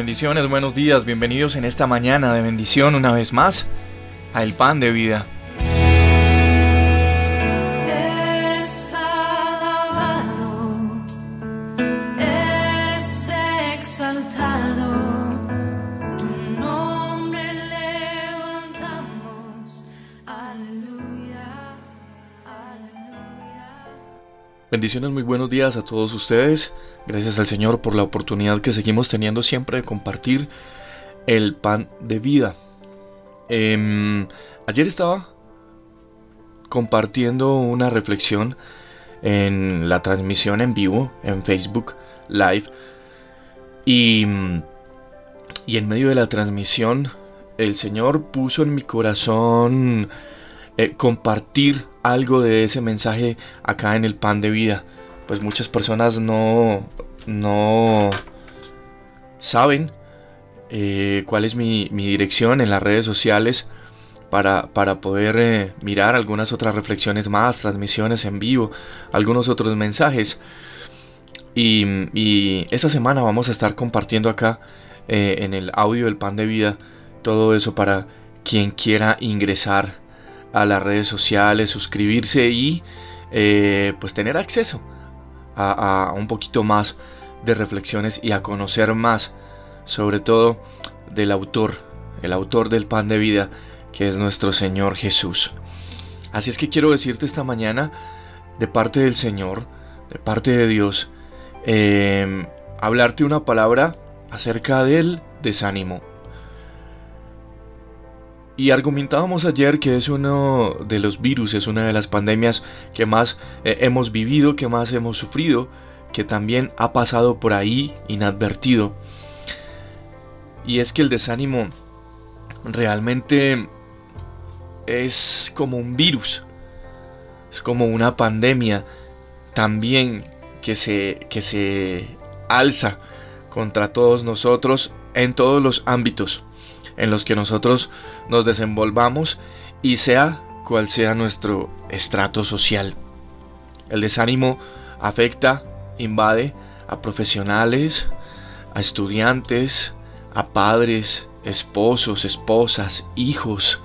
bendiciones, buenos días, bienvenidos en esta mañana de bendición una vez más a El Pan de Vida. Bendiciones, muy buenos días a todos ustedes. Gracias al Señor por la oportunidad que seguimos teniendo siempre de compartir el pan de vida. Em, ayer estaba compartiendo una reflexión en la transmisión en vivo en Facebook Live y, y en medio de la transmisión el Señor puso en mi corazón eh, compartir algo de ese mensaje acá en el pan de vida. Pues muchas personas no, no saben eh, cuál es mi, dirección en las redes sociales para, para poder eh, mirar algunas otras reflexiones más, transmisiones en vivo, algunos otros mensajes. Y, y esta semana vamos a estar compartiendo acá en el audio del pan de vida todo eso para quien quiera ingresar a las redes sociales, suscribirse y eh, pues tener acceso a, un poquito más de reflexiones y a conocer más sobre todo del autor, el autor del pan de vida que es nuestro Señor Jesús. Así es que quiero decirte esta mañana de parte del Señor, de parte de Dios, eh, hablarte una palabra acerca del desánimo. Y argumentábamos ayer que es uno de los virus, es una de las pandemias que más eh, hemos vivido, que más hemos sufrido, que también ha pasado por ahí inadvertido. Y es que el desánimo realmente es como un virus, es como una pandemia también que se, que se alza contra todos nosotros en todos los ámbitos en los que nosotros nos desenvolvamos y sea cual sea nuestro estrato social. El desánimo afecta, invade a profesionales, a estudiantes, a padres, esposos, esposas, hijos,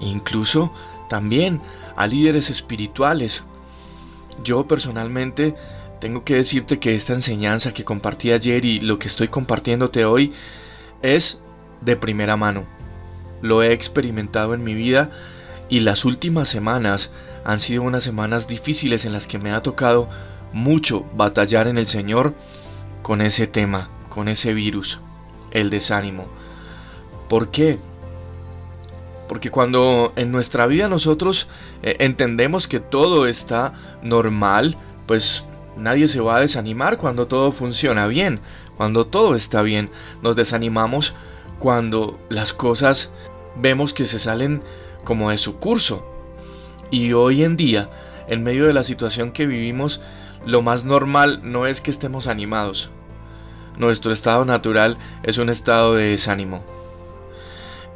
incluso también a líderes espirituales. Yo personalmente tengo que decirte que esta enseñanza que compartí ayer y lo que estoy compartiéndote hoy es de primera mano. Lo he experimentado en mi vida y las últimas semanas han sido unas semanas difíciles en las que me ha tocado mucho batallar en el Señor con ese tema, con ese virus, el desánimo. ¿Por qué? Porque cuando en nuestra vida nosotros eh, entendemos que todo está normal, pues nadie se va a desanimar cuando todo funciona bien, cuando todo está bien. Nos desanimamos cuando las cosas vemos que se salen como de su curso. Y hoy en día, en medio de la situación que vivimos, lo más normal no es que estemos animados. Nuestro estado natural es un estado de desánimo.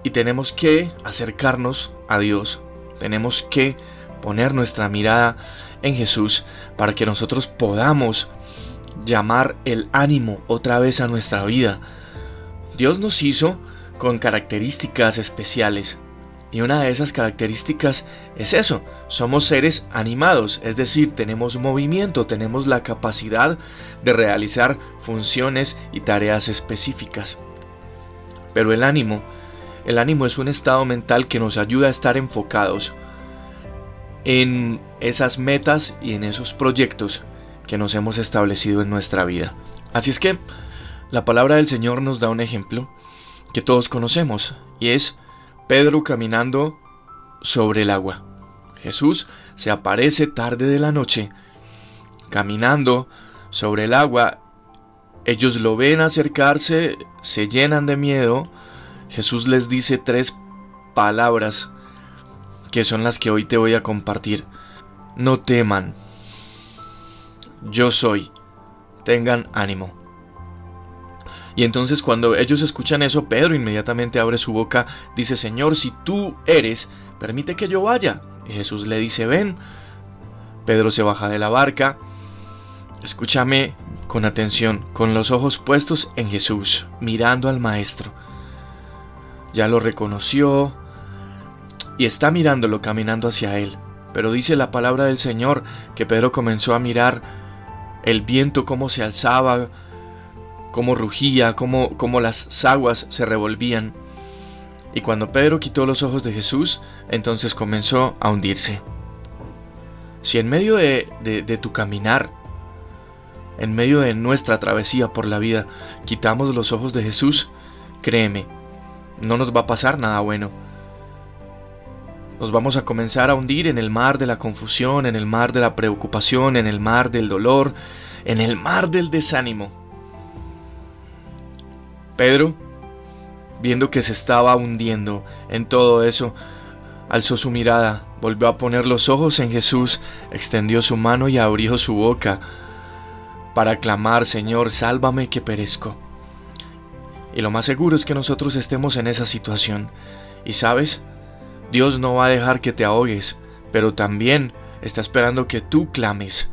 Y tenemos que acercarnos a Dios. Tenemos que poner nuestra mirada en Jesús para que nosotros podamos llamar el ánimo otra vez a nuestra vida Dios nos hizo con características especiales. Y una de esas características es eso, somos seres animados, es decir, tenemos movimiento, tenemos la capacidad de realizar funciones y tareas específicas. Pero el ánimo, el ánimo es un estado mental que nos ayuda a estar enfocados en esas metas y en esos proyectos que nos hemos establecido en nuestra vida. Así es que la palabra del Señor nos da un ejemplo que todos conocemos y es Pedro caminando sobre el agua. Jesús se aparece tarde de la noche caminando sobre el agua. Ellos lo ven acercarse, se llenan de miedo. Jesús les dice tres palabras que son las que hoy te voy a compartir. No teman. Yo soy. Tengan ánimo. Y entonces cuando ellos escuchan eso, Pedro inmediatamente abre su boca, dice, Señor, si tú eres, permite que yo vaya. Y Jesús le dice, ven. Pedro se baja de la barca. Escúchame, con atención, con los ojos puestos en Jesús, mirando al Maestro. Ya lo reconoció y está mirándolo caminando hacia él. Pero dice la palabra del Señor que Pedro comenzó a mirar el viento cómo se alzaba, cómo rugía, cómo, cómo las aguas se revolvían. Y cuando Pedro quitó los ojos de Jesús, entonces comenzó a hundirse. Si en medio de, de, tu caminar, en medio de nuestra travesía por la vida, quitamos los ojos de Jesús, créeme, no nos va a pasar nada bueno. Nos vamos a comenzar a hundir en el mar de la confusión, en el mar de la preocupación, en el mar del dolor, en el mar del desánimo. Pedro, viendo que se estaba hundiendo en todo eso, alzó su mirada, volvió a poner los ojos en Jesús, extendió su mano y abrió su boca para clamar, Señor, sálvame que perezco. Y lo más seguro es que nosotros estemos en esa situación. Y sabes, Dios no va a dejar que te ahogues, pero también está esperando que tú clames,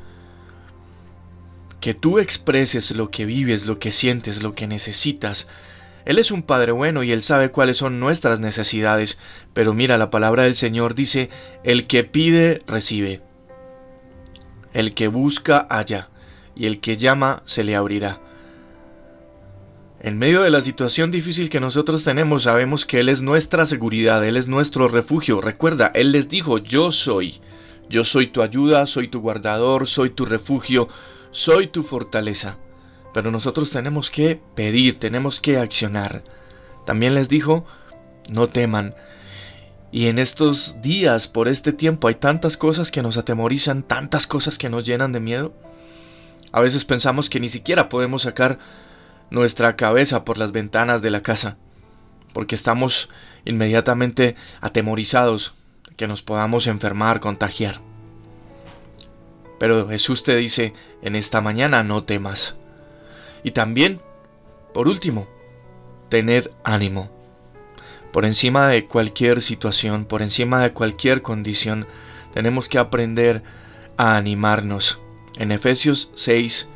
que tú expreses lo que vives, lo que sientes, lo que necesitas. Él es un Padre bueno y Él sabe cuáles son nuestras necesidades, pero mira, la palabra del Señor dice, el que pide, recibe. El que busca, halla, y el que llama, se le abrirá. En medio de la situación difícil que nosotros tenemos, sabemos que Él es nuestra seguridad, Él es nuestro refugio. Recuerda, Él les dijo, yo soy. Yo soy tu ayuda, soy tu guardador, soy tu refugio, soy tu fortaleza. Pero nosotros tenemos que pedir, tenemos que accionar. También les dijo, no teman. Y en estos días, por este tiempo, hay tantas cosas que nos atemorizan, tantas cosas que nos llenan de miedo. A veces pensamos que ni siquiera podemos sacar nuestra cabeza por las ventanas de la casa, porque estamos inmediatamente atemorizados que nos podamos enfermar, contagiar. Pero Jesús te dice, en esta mañana no temas. Y también, por último, tened ánimo. Por encima de cualquier situación, por encima de cualquier condición, tenemos que aprender a animarnos. En Efesios 6,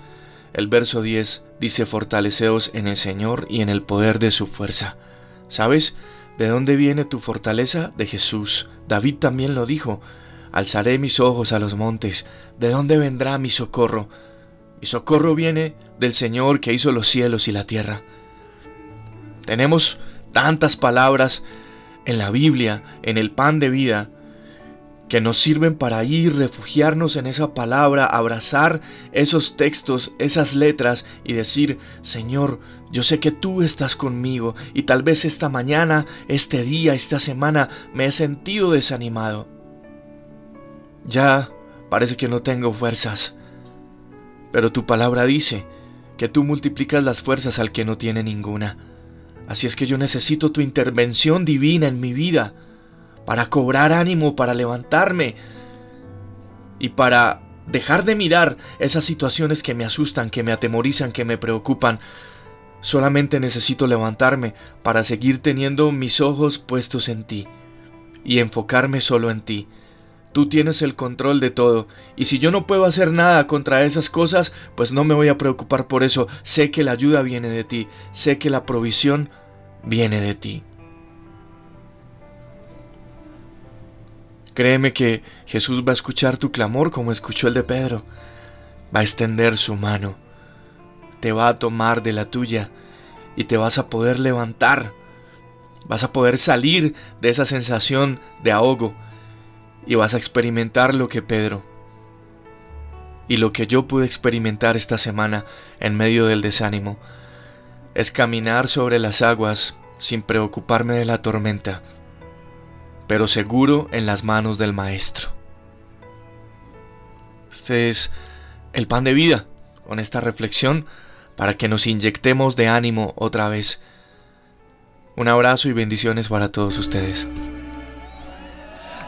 el verso 10 dice, fortaleceos en el Señor y en el poder de su fuerza. ¿Sabes de dónde viene tu fortaleza? De Jesús. David también lo dijo, alzaré mis ojos a los montes, ¿de dónde vendrá mi socorro? Mi socorro viene del Señor que hizo los cielos y la tierra. Tenemos tantas palabras en la Biblia, en el pan de vida, que nos sirven para ir, refugiarnos en esa palabra, abrazar esos textos, esas letras y decir, Señor, yo sé que tú estás conmigo y tal vez esta mañana, este día, esta semana me he sentido desanimado. Ya parece que no tengo fuerzas, pero tu palabra dice que tú multiplicas las fuerzas al que no tiene ninguna. Así es que yo necesito tu intervención divina en mi vida para cobrar ánimo, para levantarme y para dejar de mirar esas situaciones que me asustan, que me atemorizan, que me preocupan. Solamente necesito levantarme para seguir teniendo mis ojos puestos en ti y enfocarme solo en ti. Tú tienes el control de todo, y si yo no puedo hacer nada contra esas cosas, pues no me voy a preocupar por eso. Sé que la ayuda viene de ti, sé que la provisión viene de ti. Créeme que Jesús va a escuchar tu clamor como escuchó el de Pedro. Va a extender su mano, te va a tomar de la tuya y te vas a poder levantar. Vas a poder salir de esa sensación de ahogo y vas a experimentar lo que Pedro y lo que yo pude experimentar esta semana en medio del desánimo es caminar sobre las aguas sin preocuparme de la tormenta pero seguro en las manos del Maestro. Este es el pan de vida con esta reflexión para que nos inyectemos de ánimo otra vez. Un abrazo y bendiciones para todos ustedes.